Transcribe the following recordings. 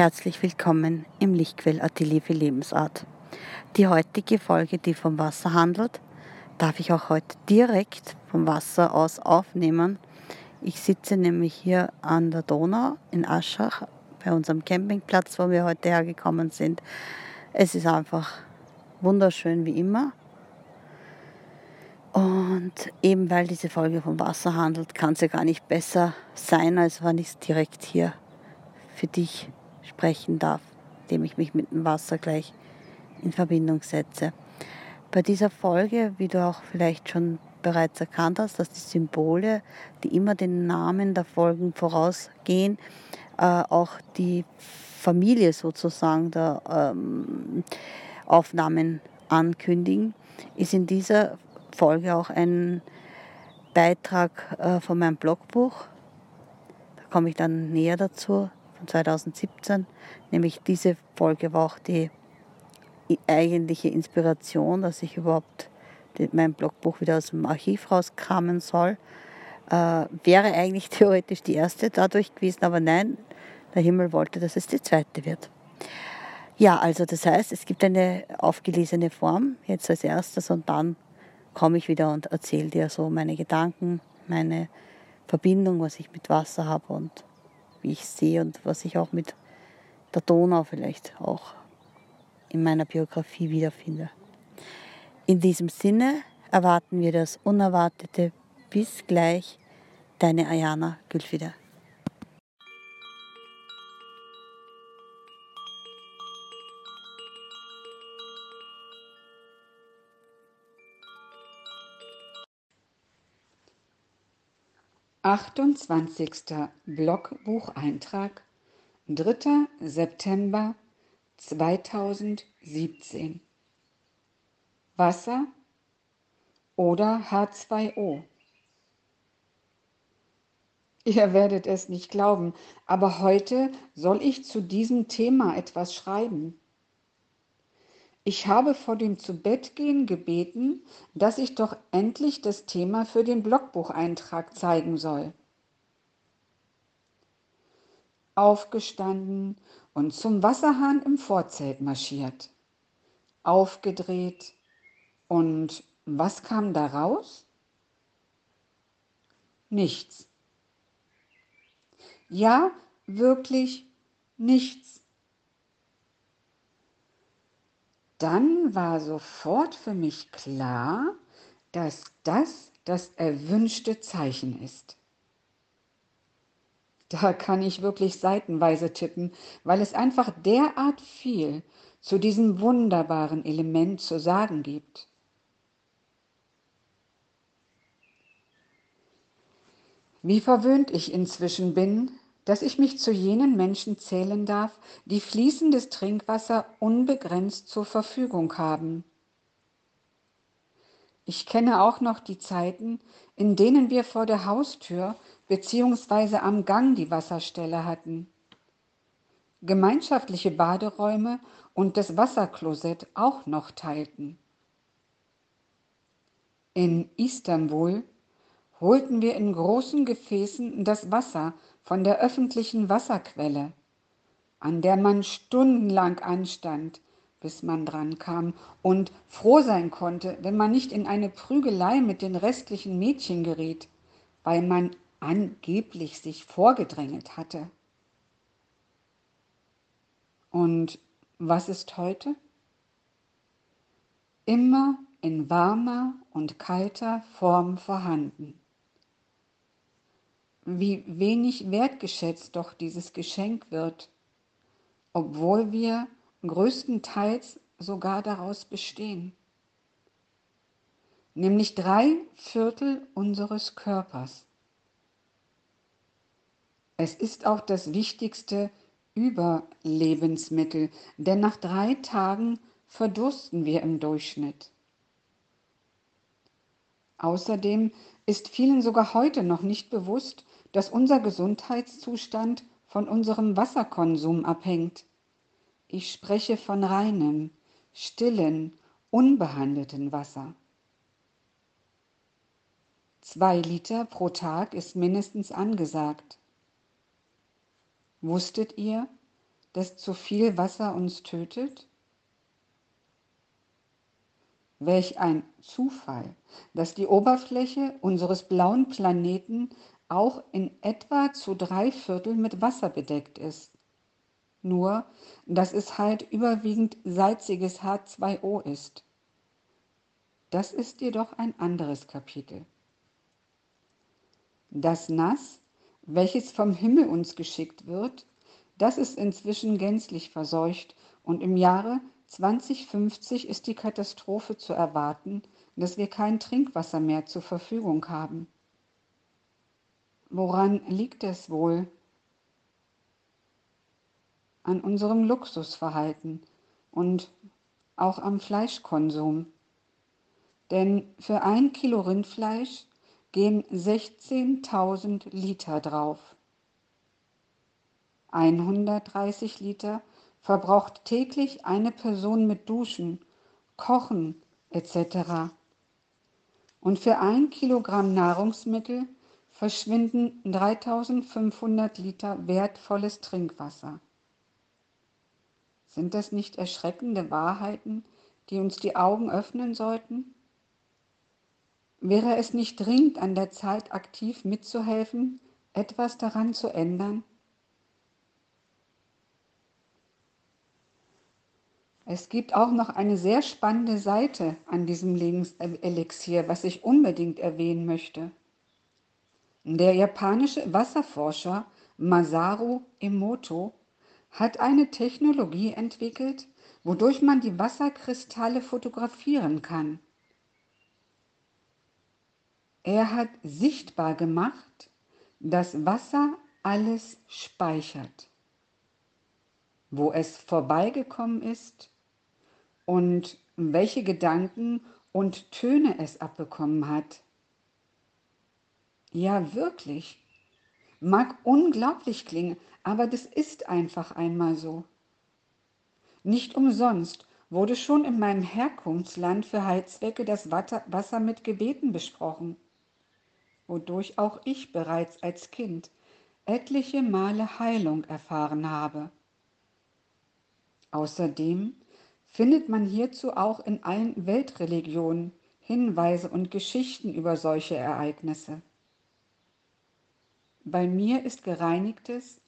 Herzlich willkommen im Lichtquell Atelier für Lebensart. Die heutige Folge, die vom Wasser handelt, darf ich auch heute direkt vom Wasser aus aufnehmen. Ich sitze nämlich hier an der Donau in Aschach bei unserem Campingplatz, wo wir heute hergekommen sind. Es ist einfach wunderschön wie immer. Und eben weil diese Folge vom Wasser handelt, kann es ja gar nicht besser sein, als wenn ich es direkt hier für dich sprechen darf, indem ich mich mit dem Wasser gleich in Verbindung setze. Bei dieser Folge, wie du auch vielleicht schon bereits erkannt hast, dass die Symbole, die immer den Namen der Folgen vorausgehen, äh, auch die Familie sozusagen der ähm, Aufnahmen ankündigen, ist in dieser Folge auch ein Beitrag äh, von meinem Blogbuch. Da komme ich dann näher dazu von 2017. Nämlich diese Folge war auch die eigentliche Inspiration, dass ich überhaupt mein Blogbuch wieder aus dem Archiv rauskramen soll. Äh, wäre eigentlich theoretisch die erste dadurch gewesen, aber nein, der Himmel wollte, dass es die zweite wird. Ja, also das heißt, es gibt eine aufgelesene Form jetzt als erstes und dann komme ich wieder und erzähle dir so meine Gedanken, meine Verbindung, was ich mit Wasser habe und wie ich sehe und was ich auch mit der Donau vielleicht auch in meiner Biografie wiederfinde. In diesem Sinne erwarten wir das Unerwartete. Bis gleich, deine Ayana Gülfide. 28. Blogbucheintrag 3. September 2017 Wasser oder H2O Ihr werdet es nicht glauben, aber heute soll ich zu diesem Thema etwas schreiben. Ich habe vor dem Zubettgehen gebeten, dass ich doch endlich das Thema für den Blogbucheintrag zeigen soll. Aufgestanden und zum Wasserhahn im Vorzelt marschiert. Aufgedreht und was kam da raus? Nichts. Ja, wirklich nichts. Dann war sofort für mich klar, dass das das erwünschte Zeichen ist. Da kann ich wirklich seitenweise tippen, weil es einfach derart viel zu diesem wunderbaren Element zu sagen gibt. Wie verwöhnt ich inzwischen bin, dass ich mich zu jenen Menschen zählen darf, die fließendes Trinkwasser unbegrenzt zur Verfügung haben. Ich kenne auch noch die Zeiten, in denen wir vor der Haustür bzw. am Gang die Wasserstelle hatten. Gemeinschaftliche Baderäume und das Wasserklosett auch noch teilten. In Istanbul holten wir in großen Gefäßen das Wasser von der öffentlichen Wasserquelle, an der man stundenlang anstand, bis man dran kam und froh sein konnte, wenn man nicht in eine Prügelei mit den restlichen Mädchen geriet, weil man angeblich sich vorgedrängelt hatte. Und was ist heute? Immer in warmer und kalter Form vorhanden wie wenig wertgeschätzt doch dieses Geschenk wird, obwohl wir größtenteils sogar daraus bestehen, nämlich drei Viertel unseres Körpers. Es ist auch das wichtigste Überlebensmittel, denn nach drei Tagen verdursten wir im Durchschnitt. Außerdem ist vielen sogar heute noch nicht bewusst, dass unser Gesundheitszustand von unserem Wasserkonsum abhängt. Ich spreche von reinem, stillen, unbehandelten Wasser. Zwei Liter pro Tag ist mindestens angesagt. Wusstet ihr, dass zu viel Wasser uns tötet? Welch ein Zufall, dass die Oberfläche unseres blauen Planeten auch in etwa zu drei Viertel mit Wasser bedeckt ist. Nur, dass es halt überwiegend salziges H2O ist. Das ist jedoch ein anderes Kapitel. Das Nass, welches vom Himmel uns geschickt wird, das ist inzwischen gänzlich verseucht und im Jahre 2050 ist die Katastrophe zu erwarten, dass wir kein Trinkwasser mehr zur Verfügung haben. Woran liegt es wohl? An unserem Luxusverhalten und auch am Fleischkonsum. Denn für ein Kilo Rindfleisch gehen 16.000 Liter drauf. 130 Liter verbraucht täglich eine Person mit Duschen, Kochen etc. Und für ein Kilogramm Nahrungsmittel verschwinden 3500 Liter wertvolles Trinkwasser. Sind das nicht erschreckende Wahrheiten, die uns die Augen öffnen sollten? Wäre es nicht dringend an der Zeit, aktiv mitzuhelfen, etwas daran zu ändern? Es gibt auch noch eine sehr spannende Seite an diesem Lebenselixier, was ich unbedingt erwähnen möchte. Der japanische Wasserforscher Masaru Emoto hat eine Technologie entwickelt, wodurch man die Wasserkristalle fotografieren kann. Er hat sichtbar gemacht, dass Wasser alles speichert. Wo es vorbeigekommen ist, und welche Gedanken und Töne es abbekommen hat. Ja, wirklich. Mag unglaublich klingen, aber das ist einfach einmal so. Nicht umsonst wurde schon in meinem Herkunftsland für Heilzwecke das Wasser mit Gebeten besprochen, wodurch auch ich bereits als Kind etliche Male Heilung erfahren habe. Außerdem findet man hierzu auch in allen Weltreligionen Hinweise und Geschichten über solche Ereignisse. Bei mir ist gereinigtes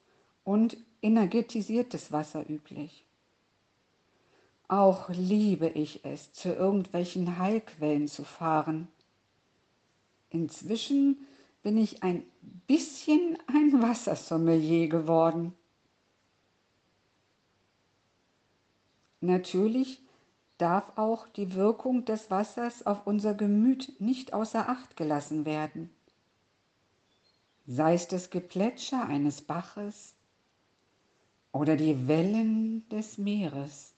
und energetisiertes Wasser üblich. Auch liebe ich es, zu irgendwelchen Heilquellen zu fahren. Inzwischen bin ich ein bisschen ein Wassersommelier geworden. Natürlich darf auch die Wirkung des Wassers auf unser Gemüt nicht außer Acht gelassen werden. Sei es das Geplätscher eines Baches oder die Wellen des Meeres.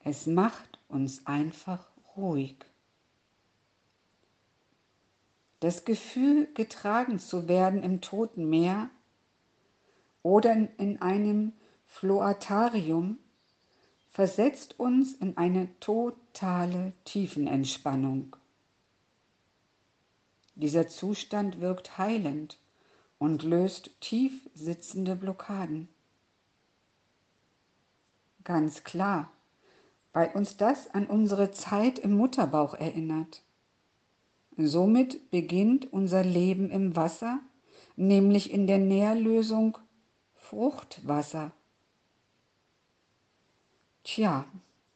Es macht uns einfach ruhig. Das Gefühl, getragen zu werden im toten Meer oder in einem Floatarium versetzt uns in eine totale Tiefenentspannung. Dieser Zustand wirkt heilend und löst tief sitzende Blockaden. Ganz klar, weil uns das an unsere Zeit im Mutterbauch erinnert. Somit beginnt unser Leben im Wasser, nämlich in der Nährlösung Fruchtwasser. Tja,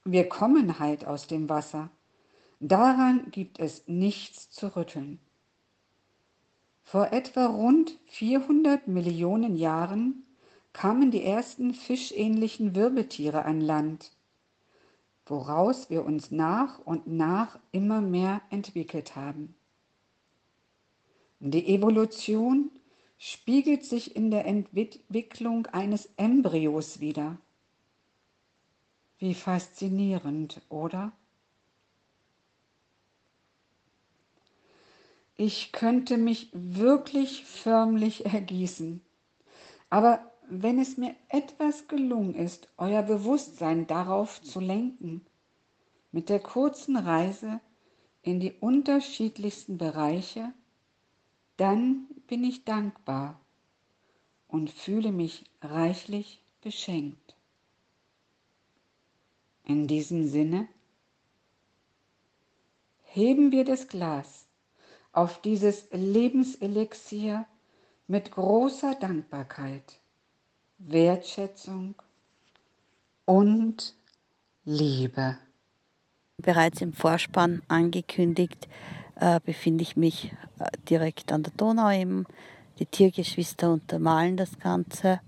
wir kommen halt aus dem Wasser. Daran gibt es nichts zu rütteln. Vor etwa rund 400 Millionen Jahren kamen die ersten fischähnlichen Wirbeltiere an Land, woraus wir uns nach und nach immer mehr entwickelt haben. Die Evolution spiegelt sich in der Entwicklung eines Embryos wider. Wie faszinierend, oder? Ich könnte mich wirklich förmlich ergießen. Aber wenn es mir etwas gelungen ist, euer Bewusstsein darauf zu lenken, mit der kurzen Reise in die unterschiedlichsten Bereiche, dann bin ich dankbar und fühle mich reichlich beschenkt. In diesem Sinne heben wir das Glas auf dieses Lebenselixier mit großer Dankbarkeit, Wertschätzung und Liebe. Bereits im Vorspann angekündigt, äh, befinde ich mich äh, direkt an der Donau eben. Die Tiergeschwister untermalen das Ganze.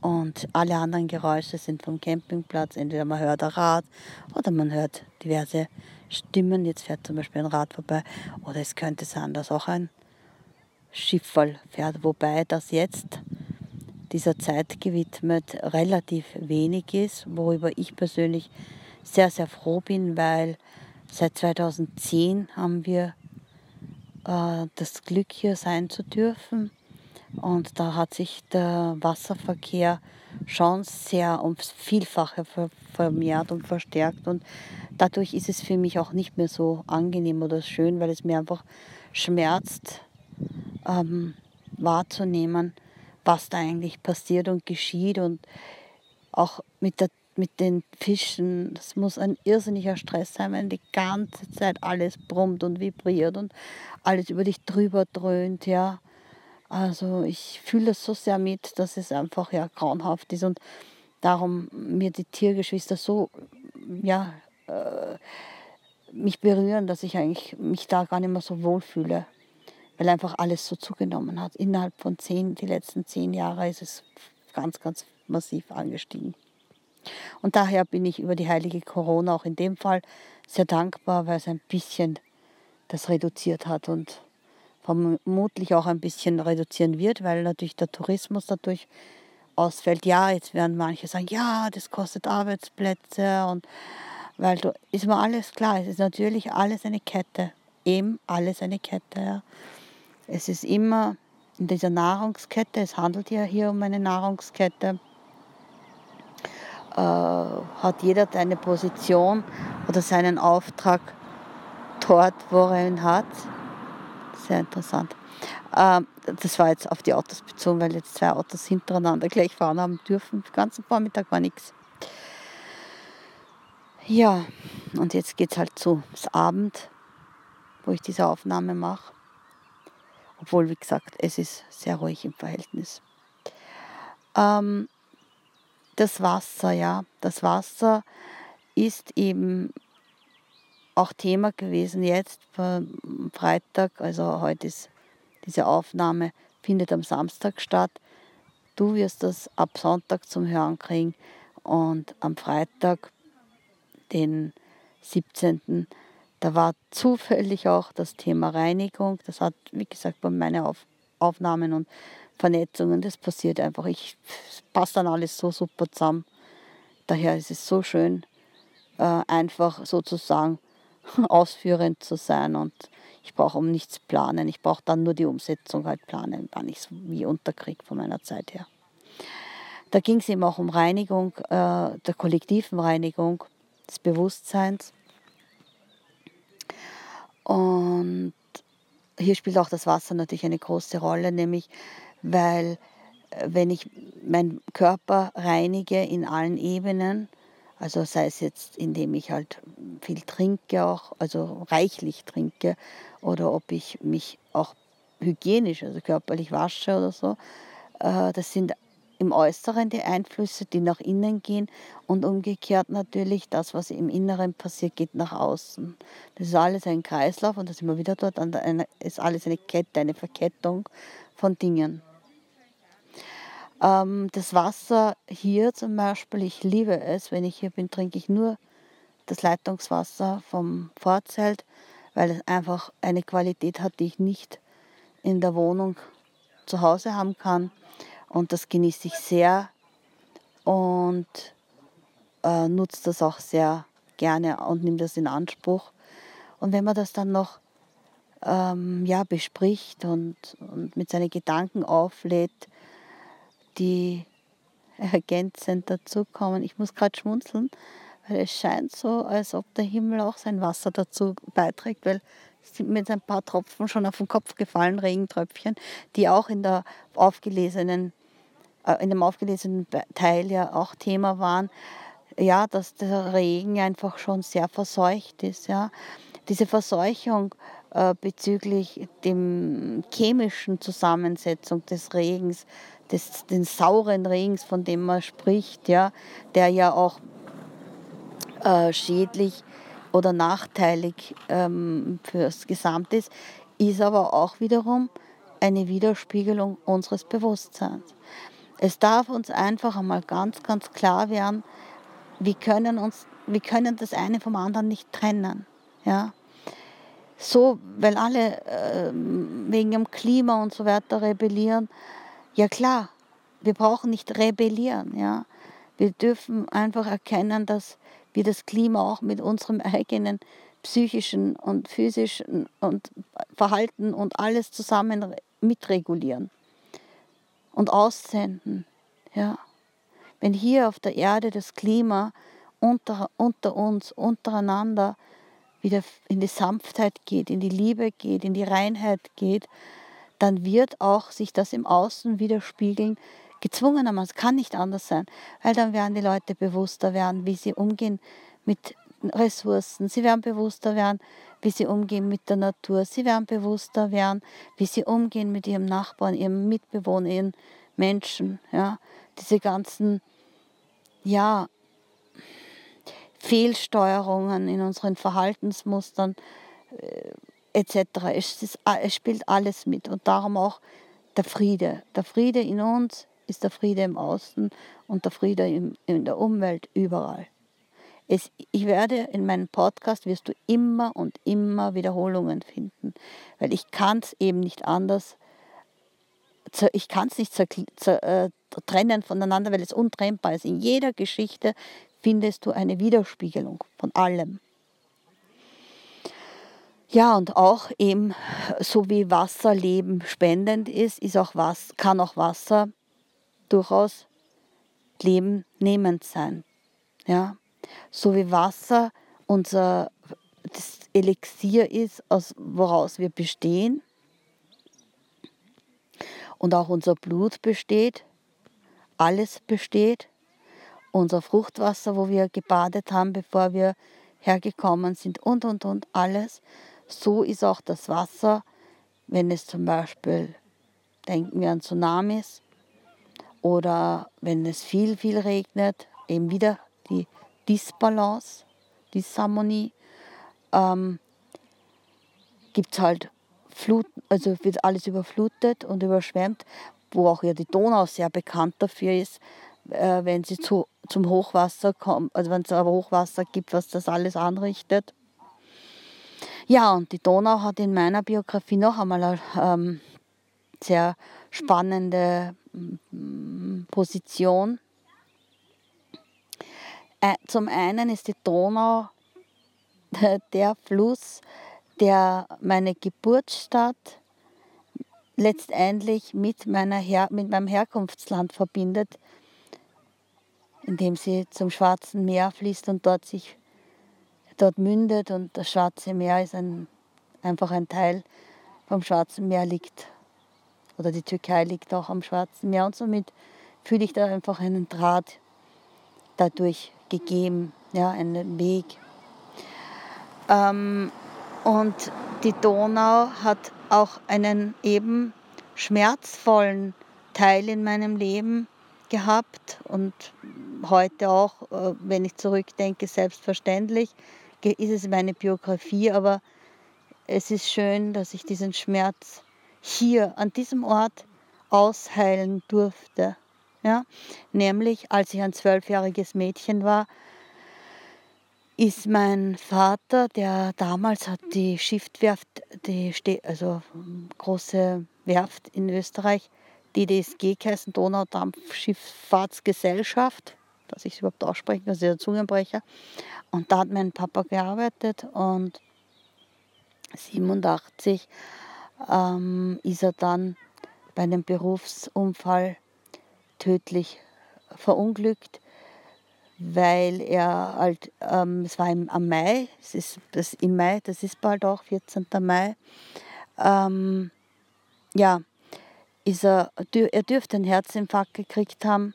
Und alle anderen Geräusche sind vom Campingplatz. Entweder man hört ein Rad oder man hört diverse Stimmen. Jetzt fährt zum Beispiel ein Rad vorbei. Oder es könnte sein, dass auch ein Schifffall fährt. Wobei das jetzt dieser Zeit gewidmet relativ wenig ist, worüber ich persönlich sehr, sehr froh bin, weil seit 2010 haben wir äh, das Glück, hier sein zu dürfen. Und da hat sich der Wasserverkehr schon sehr ums Vielfache vermehrt und verstärkt. Und dadurch ist es für mich auch nicht mehr so angenehm oder schön, weil es mir einfach schmerzt, ähm, wahrzunehmen, was da eigentlich passiert und geschieht. Und auch mit, der, mit den Fischen, das muss ein irrsinniger Stress sein, wenn die ganze Zeit alles brummt und vibriert und alles über dich drüber dröhnt, ja. Also ich fühle das so sehr mit, dass es einfach ja grauenhaft ist und darum mir die Tiergeschwister so ja äh, mich berühren, dass ich eigentlich mich da gar nicht mehr so wohl fühle, weil einfach alles so zugenommen hat. Innerhalb von zehn, die letzten zehn Jahre ist es ganz, ganz massiv angestiegen. Und daher bin ich über die heilige Corona auch in dem Fall sehr dankbar, weil es ein bisschen das reduziert hat und vermutlich auch ein bisschen reduzieren wird, weil natürlich der Tourismus dadurch ausfällt. Ja, jetzt werden manche sagen, ja, das kostet Arbeitsplätze und weil du, ist mir alles klar, es ist natürlich alles eine Kette, eben alles eine Kette. Ja. Es ist immer in dieser Nahrungskette, es handelt ja hier um eine Nahrungskette, äh, hat jeder seine Position oder seinen Auftrag dort, wo er ihn hat sehr interessant. Ähm, das war jetzt auf die Autos bezogen, weil jetzt zwei Autos hintereinander gleich fahren haben dürfen. Den ganzen Vormittag war nichts. Ja, und jetzt geht es halt zu das Abend, wo ich diese Aufnahme mache. Obwohl, wie gesagt, es ist sehr ruhig im Verhältnis. Ähm, das Wasser, ja, das Wasser ist eben auch Thema gewesen jetzt am Freitag, also heute ist diese Aufnahme, findet am Samstag statt. Du wirst das ab Sonntag zum Hören kriegen und am Freitag, den 17. Da war zufällig auch das Thema Reinigung. Das hat, wie gesagt, bei meinen Auf Aufnahmen und Vernetzungen, das passiert einfach. Ich, passt dann alles so super zusammen. Daher ist es so schön, äh, einfach sozusagen ausführend zu sein und ich brauche um nichts planen. Ich brauche dann nur die Umsetzung halt planen, wann ich es wie unterkriege von meiner Zeit her. Da ging es eben auch um Reinigung, äh, der kollektiven Reinigung des Bewusstseins. Und hier spielt auch das Wasser natürlich eine große Rolle, nämlich weil äh, wenn ich meinen Körper reinige in allen Ebenen, also sei es jetzt, indem ich halt viel trinke auch, also reichlich trinke, oder ob ich mich auch hygienisch, also körperlich wasche oder so. Äh, das sind im Äußeren die Einflüsse, die nach innen gehen und umgekehrt natürlich das, was im Inneren passiert, geht nach außen. Das ist alles ein Kreislauf und das wir wieder dort, ist alles eine Kette, eine Verkettung von Dingen. Ähm, das Wasser hier zum Beispiel, ich liebe es, wenn ich hier bin, trinke ich nur das Leitungswasser vom Vorzelt, weil es einfach eine Qualität hat, die ich nicht in der Wohnung zu Hause haben kann. Und das genieße ich sehr und äh, nutze das auch sehr gerne und nehme das in Anspruch. Und wenn man das dann noch ähm, ja, bespricht und, und mit seinen Gedanken auflädt, die ergänzend dazukommen. Ich muss gerade schmunzeln, weil es scheint so, als ob der Himmel auch sein Wasser dazu beiträgt, weil es sind mir jetzt ein paar Tropfen schon auf den Kopf gefallen, Regentröpfchen, die auch in der aufgelesenen in dem aufgelesenen Teil ja auch Thema waren, ja, dass der Regen einfach schon sehr verseucht ist. Ja. Diese Verseuchung äh, bezüglich dem chemischen Zusammensetzung des Regens, des, den sauren Regens, von dem man spricht, ja, der ja auch äh, schädlich oder nachteilig ähm, fürs Gesamte ist, ist aber auch wiederum eine Widerspiegelung unseres Bewusstseins. Es darf uns einfach einmal ganz, ganz klar werden, wir können, uns, wir können das eine vom anderen nicht trennen. Ja? So, weil alle äh, wegen dem Klima und so weiter rebellieren. Ja klar, wir brauchen nicht rebellieren. Ja? Wir dürfen einfach erkennen, dass wir das Klima auch mit unserem eigenen psychischen und physischen und Verhalten und alles zusammen mitregulieren und aussenden. Ja. Wenn hier auf der Erde das Klima unter, unter uns, untereinander wieder in die Sanftheit geht, in die Liebe geht, in die Reinheit geht, dann wird auch sich das im Außen widerspiegeln, gezwungenermaßen, kann nicht anders sein, weil dann werden die Leute bewusster werden, wie sie umgehen mit Ressourcen, sie werden bewusster werden, wie sie umgehen mit der Natur, sie werden bewusster werden, wie sie umgehen mit ihrem Nachbarn, ihrem Mitbewohner, ihren Menschen, ja, diese ganzen, ja, Fehlsteuerungen in unseren Verhaltensmustern äh, etc. Es, ist, es spielt alles mit und darum auch der Friede. Der Friede in uns ist der Friede im Außen und der Friede in, in der Umwelt überall. Es, ich werde in meinem Podcast wirst du immer und immer Wiederholungen finden, weil ich kann es eben nicht anders, ich kann es nicht zer, zer, äh, trennen voneinander, weil es untrennbar ist. In jeder Geschichte findest du eine Widerspiegelung von allem. Ja, und auch eben, so wie Wasser Leben spendend ist, ist auch was, kann auch Wasser durchaus Leben nehmend sein. Ja? So wie Wasser unser das Elixier ist, aus woraus wir bestehen und auch unser Blut besteht, alles besteht, unser Fruchtwasser, wo wir gebadet haben, bevor wir hergekommen sind und, und, und, alles. So ist auch das Wasser, wenn es zum Beispiel, denken wir an Tsunamis, oder wenn es viel, viel regnet, eben wieder die Disbalance, Disharmonie, ähm, gibt es halt Flut, also wird alles überflutet und überschwemmt, wo auch ja die Donau sehr bekannt dafür ist, äh, wenn sie zu, zum Hochwasser kommt, also wenn es aber Hochwasser gibt, was das alles anrichtet. Ja, und die Donau hat in meiner Biografie noch einmal eine ähm, sehr spannende mm, Position. Äh, zum einen ist die Donau der Fluss, der meine Geburtsstadt letztendlich mit, meiner Her mit meinem Herkunftsland verbindet, indem sie zum Schwarzen Meer fließt und dort sich dort mündet und das Schwarze Meer ist ein, einfach ein Teil vom Schwarzen Meer liegt. Oder die Türkei liegt auch am Schwarzen Meer und somit fühle ich da einfach einen Draht dadurch gegeben, ja, einen Weg. Ähm, und die Donau hat auch einen eben schmerzvollen Teil in meinem Leben gehabt und heute auch, äh, wenn ich zurückdenke, selbstverständlich ist es meine Biografie, aber es ist schön, dass ich diesen Schmerz hier an diesem Ort ausheilen durfte. Ja? Nämlich als ich ein zwölfjähriges Mädchen war, ist mein Vater, der damals hat die Schiffwerft, die also große Werft in Österreich, die DSG geheißen, Donaudampfschifffahrtsgesellschaft, dass ich es überhaupt aussprechen kann, ist der Zungenbrecher. Und da hat mein Papa gearbeitet und 87 ähm, ist er dann bei einem Berufsunfall tödlich verunglückt, weil er halt, ähm, es war im, am Mai, es ist das im Mai, das ist bald auch 14. Mai, ähm, ja, ist er, er dürfte einen Herzinfarkt gekriegt haben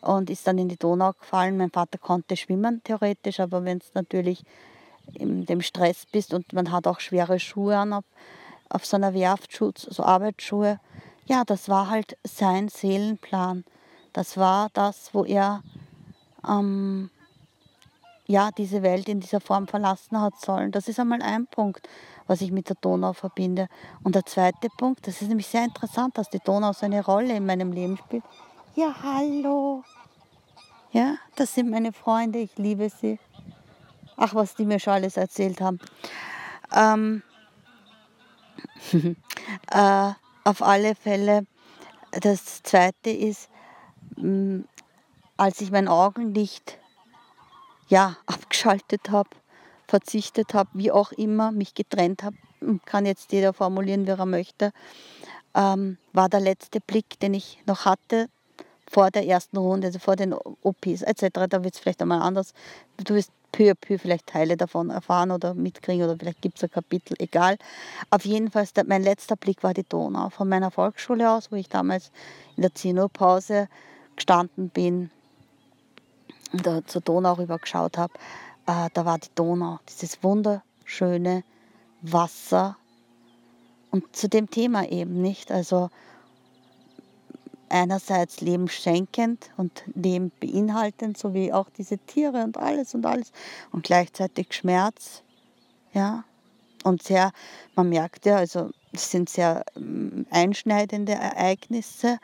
und ist dann in die Donau gefallen. Mein Vater konnte schwimmen, theoretisch, aber wenn es natürlich in dem Stress bist und man hat auch schwere Schuhe an auf, auf so einer Werft, so Arbeitsschuhe, ja, das war halt sein Seelenplan. Das war das, wo er ähm, ja, diese Welt in dieser Form verlassen hat sollen. Das ist einmal ein Punkt, was ich mit der Donau verbinde. Und der zweite Punkt, das ist nämlich sehr interessant, dass die Donau so eine Rolle in meinem Leben spielt. Ja, hallo. Ja, das sind meine Freunde, ich liebe sie. Ach, was die mir schon alles erzählt haben. Ähm, äh, auf alle Fälle, das zweite ist, mm, als ich mein Augenlicht ja, abgeschaltet habe, verzichtet habe, wie auch immer, mich getrennt habe, kann jetzt jeder formulieren, wie er möchte, ähm, war der letzte Blick, den ich noch hatte vor der ersten Runde, also vor den OPs etc. Da wird es vielleicht einmal anders. Du wirst peu à peu vielleicht Teile davon erfahren oder mitkriegen oder vielleicht gibt es ein Kapitel, egal. Auf jeden Fall, mein letzter Blick war die Donau von meiner Volksschule aus, wo ich damals in der 10 Uhr Pause gestanden bin und da zur Donau rüber geschaut habe, äh, da war die Donau, dieses wunderschöne Wasser. Und zu dem Thema eben nicht. Also einerseits Leben schenkend und Leben beinhaltend, so wie auch diese Tiere und alles und alles. Und gleichzeitig Schmerz. Ja. Und sehr, man merkt ja, also es sind sehr ähm, einschneidende Ereignisse.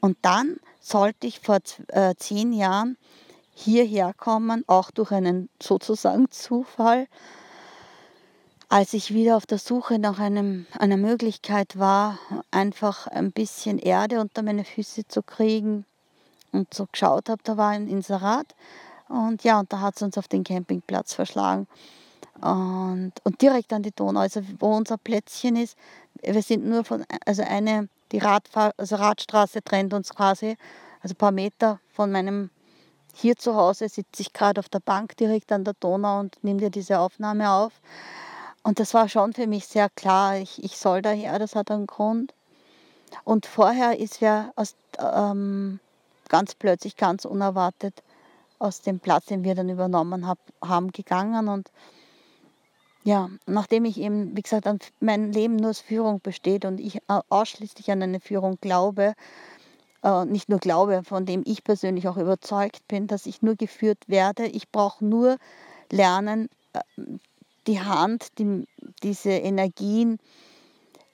Und dann sollte ich vor äh, zehn Jahren hierher kommen, auch durch einen sozusagen Zufall, als ich wieder auf der Suche nach einem, einer Möglichkeit war, einfach ein bisschen Erde unter meine Füße zu kriegen und so geschaut habe, da war ein Inserat und ja, und da hat es uns auf den Campingplatz verschlagen. Und, und direkt an die Donau, also wo unser Plätzchen ist. Wir sind nur von, also eine, die Radfahr also Radstraße trennt uns quasi, also ein paar Meter von meinem hier zu Hause sitze ich gerade auf der Bank direkt an der Donau und nehme dir diese Aufnahme auf. Und das war schon für mich sehr klar, ich, ich soll daher, das hat einen Grund. Und vorher ist wer aus, ähm, ganz plötzlich, ganz unerwartet aus dem Platz, den wir dann übernommen hab, haben, gegangen. Und ja, nachdem ich eben, wie gesagt, mein Leben nur aus Führung besteht und ich ausschließlich an eine Führung glaube, äh, nicht nur glaube, von dem ich persönlich auch überzeugt bin, dass ich nur geführt werde. Ich brauche nur lernen, äh, die Hand, die, diese Energien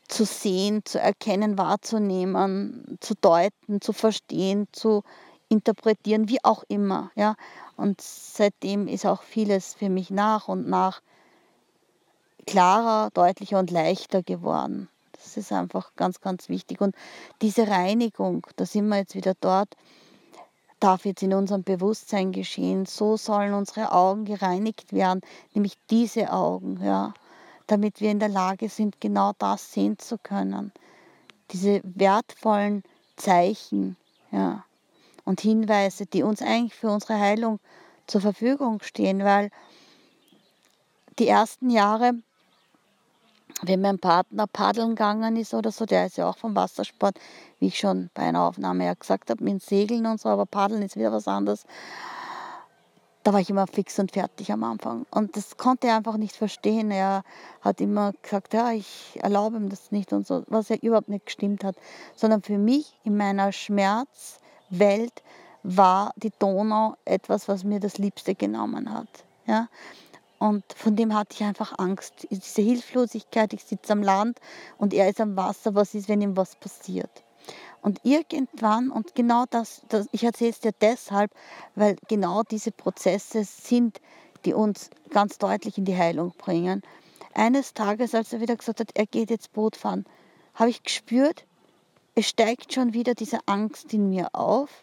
zu sehen, zu erkennen, wahrzunehmen, zu deuten, zu verstehen, zu interpretieren, wie auch immer. Ja? Und seitdem ist auch vieles für mich nach und nach klarer, deutlicher und leichter geworden. Das ist einfach ganz, ganz wichtig. Und diese Reinigung, da sind wir jetzt wieder dort, darf jetzt in unserem Bewusstsein geschehen. So sollen unsere Augen gereinigt werden, nämlich diese Augen, ja, damit wir in der Lage sind, genau das sehen zu können. Diese wertvollen Zeichen ja, und Hinweise, die uns eigentlich für unsere Heilung zur Verfügung stehen, weil die ersten Jahre wenn mein Partner paddeln gegangen ist oder so, der ist ja auch vom Wassersport, wie ich schon bei einer Aufnahme ja gesagt habe, mit Segeln und so, aber Paddeln ist wieder was anderes. Da war ich immer fix und fertig am Anfang. Und das konnte er einfach nicht verstehen. Er hat immer gesagt, ja, ich erlaube ihm das nicht und so, was ja überhaupt nicht gestimmt hat. Sondern für mich in meiner Schmerzwelt war die Donau etwas, was mir das Liebste genommen hat. Ja? Und von dem hatte ich einfach Angst. Diese Hilflosigkeit, ich sitze am Land und er ist am Wasser, was ist, wenn ihm was passiert? Und irgendwann, und genau das, das ich erzähle es dir deshalb, weil genau diese Prozesse sind, die uns ganz deutlich in die Heilung bringen. Eines Tages, als er wieder gesagt hat, er geht jetzt Boot fahren, habe ich gespürt, es steigt schon wieder diese Angst in mir auf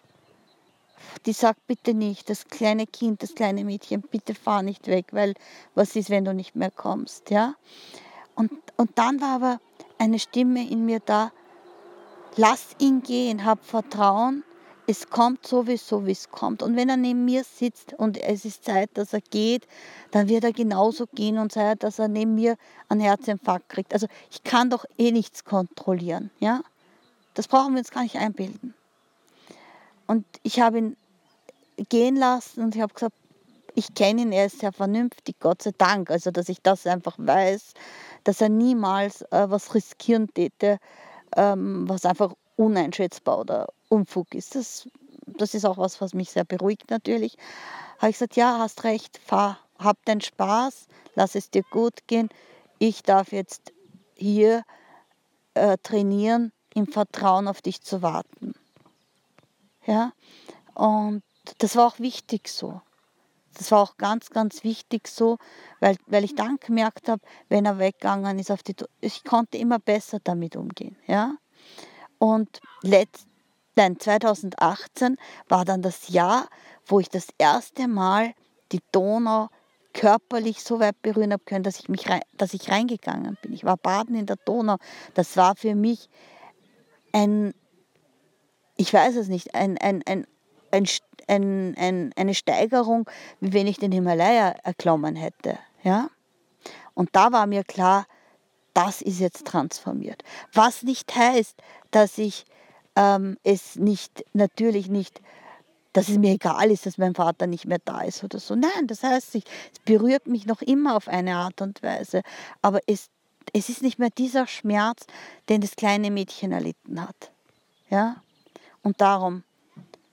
die sagt bitte nicht, das kleine Kind, das kleine Mädchen, bitte fahr nicht weg, weil was ist, wenn du nicht mehr kommst, ja? Und, und dann war aber eine Stimme in mir da, lass ihn gehen, hab Vertrauen, es kommt sowieso, wie es kommt. Und wenn er neben mir sitzt und es ist Zeit, dass er geht, dann wird er genauso gehen und sei dass er neben mir einen Herzinfarkt kriegt. Also ich kann doch eh nichts kontrollieren, ja? Das brauchen wir uns gar nicht einbilden. Und ich habe ihn gehen lassen und ich habe gesagt, ich kenne ihn, er ist sehr vernünftig, Gott sei Dank. Also, dass ich das einfach weiß, dass er niemals äh, was riskieren täte, ähm, was einfach uneinschätzbar oder Unfug ist. Das, das ist auch was, was mich sehr beruhigt natürlich. Habe ich gesagt, ja, hast recht, fahr, hab deinen Spaß, lass es dir gut gehen. Ich darf jetzt hier äh, trainieren, im Vertrauen auf dich zu warten. Ja, und das war auch wichtig so. Das war auch ganz, ganz wichtig so, weil, weil ich dann gemerkt habe, wenn er weggegangen ist, auf die, ich konnte immer besser damit umgehen. Ja? Und letzt, nein, 2018 war dann das Jahr, wo ich das erste Mal die Donau körperlich so weit berühren habe können, dass ich, mich rein, dass ich reingegangen bin. Ich war baden in der Donau. Das war für mich ein, ich weiß es nicht, ein, ein, ein, ein, ein, ein, eine Steigerung, wie wenn ich den Himalaya erklommen hätte. Ja? Und da war mir klar, das ist jetzt transformiert. Was nicht heißt, dass ich ähm, es nicht, natürlich nicht, dass es mir egal ist, dass mein Vater nicht mehr da ist oder so. Nein, das heißt, es berührt mich noch immer auf eine Art und Weise. Aber es, es ist nicht mehr dieser Schmerz, den das kleine Mädchen erlitten hat. Ja? Und darum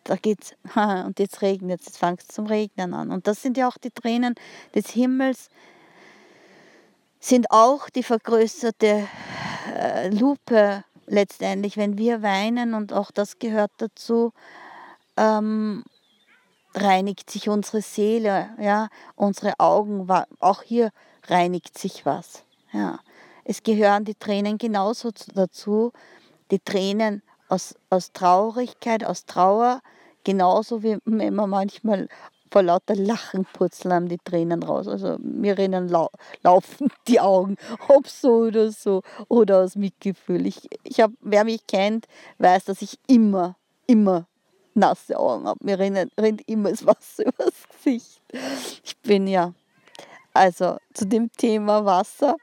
da geht's, und jetzt regnet es, jetzt fängt es zum Regnen an. Und das sind ja auch die Tränen des Himmels, sind auch die vergrößerte äh, Lupe letztendlich, wenn wir weinen, und auch das gehört dazu, ähm, reinigt sich unsere Seele, ja, unsere Augen, auch hier reinigt sich was. Ja. Es gehören die Tränen genauso dazu, die Tränen aus, aus Traurigkeit, aus Trauer, Genauso wie wenn man manchmal vor lauter Lachen purzeln die Tränen raus. Also mir rennen lau laufen die Augen, ob so oder so, oder aus Mitgefühl. Ich, ich hab, wer mich kennt, weiß, dass ich immer, immer nasse Augen habe. Mir rennt, rennt immer das Wasser übers Gesicht. Ich bin ja, also zu dem Thema Wasser.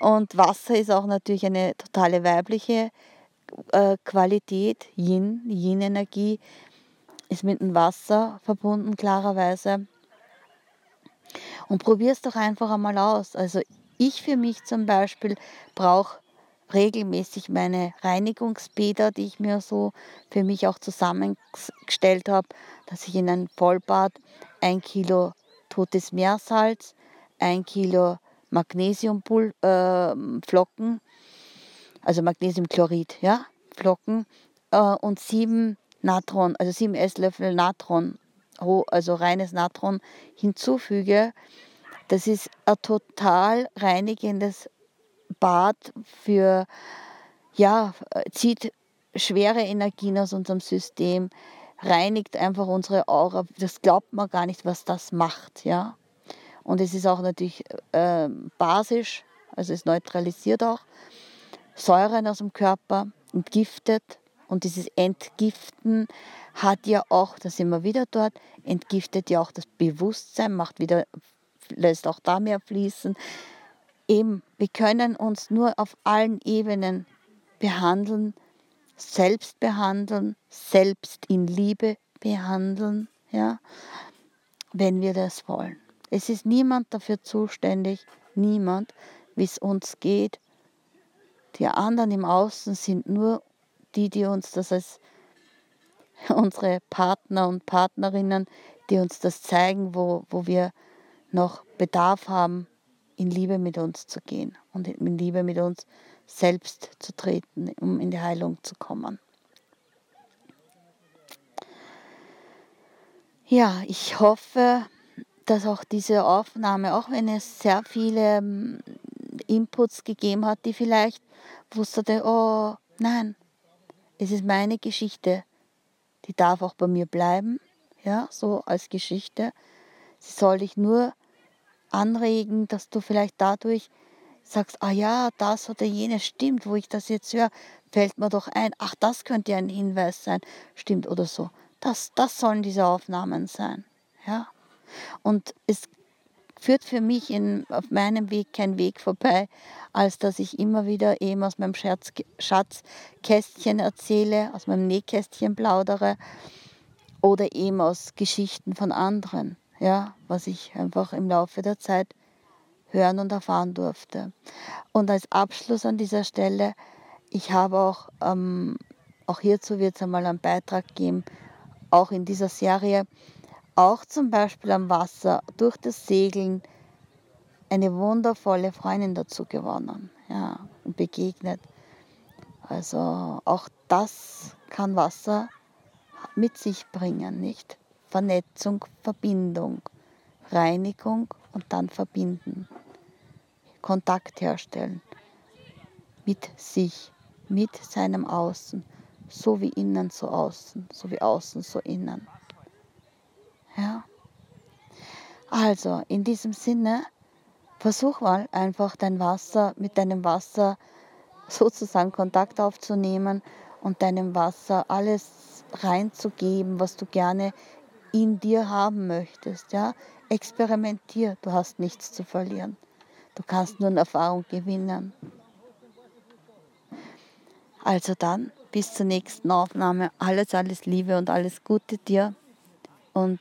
Und Wasser ist auch natürlich eine totale weibliche Qualität, Yin, Yin-Energie ist mit dem Wasser verbunden, klarerweise. Und probier es doch einfach einmal aus. Also ich für mich zum Beispiel brauche regelmäßig meine Reinigungsbäder, die ich mir so für mich auch zusammengestellt habe, dass ich in ein Vollbad ein Kilo totes Meersalz, ein Kilo Magnesiumflocken, äh, also Magnesiumchlorid, ja, Flocken äh, und sieben Natron, also sieben Esslöffel Natron, also reines Natron hinzufüge, das ist ein total reinigendes Bad für, ja, zieht schwere Energien aus unserem System, reinigt einfach unsere Aura. Das glaubt man gar nicht, was das macht, ja. Und es ist auch natürlich äh, basisch, also es neutralisiert auch Säuren aus dem Körper, entgiftet und dieses Entgiften hat ja auch, da sind wir wieder dort, entgiftet ja auch das Bewusstsein, macht wieder, lässt auch da mehr fließen. Eben, wir können uns nur auf allen Ebenen behandeln, selbst behandeln, selbst in Liebe behandeln, ja, wenn wir das wollen. Es ist niemand dafür zuständig, niemand, wie es uns geht. Die anderen im Außen sind nur die, die uns das als unsere Partner und Partnerinnen, die uns das zeigen, wo, wo wir noch Bedarf haben, in Liebe mit uns zu gehen und in Liebe mit uns selbst zu treten, um in die Heilung zu kommen. Ja, ich hoffe, dass auch diese Aufnahme, auch wenn es sehr viele Inputs gegeben hat, die vielleicht wusste, oh nein, es ist meine Geschichte. Die darf auch bei mir bleiben, ja, so als Geschichte. Sie soll dich nur anregen, dass du vielleicht dadurch sagst, ah ja, das oder jenes stimmt, wo ich das jetzt höre, fällt mir doch ein, ach, das könnte ein Hinweis sein, stimmt oder so. Das, das sollen diese Aufnahmen sein, ja. Und es führt für mich in, auf meinem Weg kein Weg vorbei, als dass ich immer wieder eben aus meinem Scherz, Schatzkästchen erzähle, aus meinem Nähkästchen plaudere oder eben aus Geschichten von anderen, ja, was ich einfach im Laufe der Zeit hören und erfahren durfte. Und als Abschluss an dieser Stelle, ich habe auch, ähm, auch hierzu wird es einmal einen Beitrag geben, auch in dieser Serie, auch zum Beispiel am Wasser durch das Segeln eine wundervolle Freundin dazu gewonnen ja, und begegnet. Also auch das kann Wasser mit sich bringen, nicht? Vernetzung, Verbindung, Reinigung und dann verbinden. Kontakt herstellen mit sich, mit seinem Außen, so wie innen so außen, so wie außen so innen. Ja. Also, in diesem Sinne, versuch mal einfach dein Wasser mit deinem Wasser sozusagen Kontakt aufzunehmen und deinem Wasser alles reinzugeben, was du gerne in dir haben möchtest. Ja? Experimentier, du hast nichts zu verlieren. Du kannst nur eine Erfahrung gewinnen. Also dann, bis zur nächsten Aufnahme. Alles, alles Liebe und alles Gute dir. Und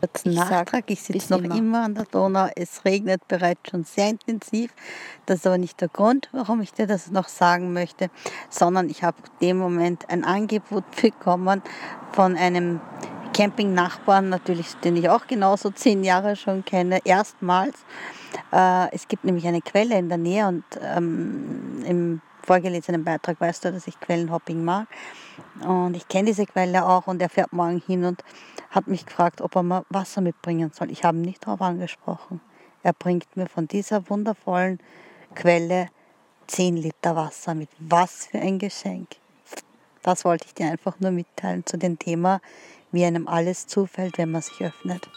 kurzen Nachtrag, ich sitze noch immer. immer an der Donau. Es regnet bereits schon sehr intensiv. Das ist aber nicht der Grund, warum ich dir das noch sagen möchte, sondern ich habe in dem Moment ein Angebot bekommen von einem Camping-Nachbarn, natürlich, den ich auch genauso zehn Jahre schon kenne, erstmals. Äh, es gibt nämlich eine Quelle in der Nähe und ähm, im vorgelesenen Beitrag weißt du, dass ich Quellenhopping mag. Und ich kenne diese Quelle auch und er fährt morgen hin und hat mich gefragt, ob er mir Wasser mitbringen soll. Ich habe ihn nicht darauf angesprochen. Er bringt mir von dieser wundervollen Quelle 10 Liter Wasser mit. Was für ein Geschenk. Das wollte ich dir einfach nur mitteilen zu dem Thema, wie einem alles zufällt, wenn man sich öffnet.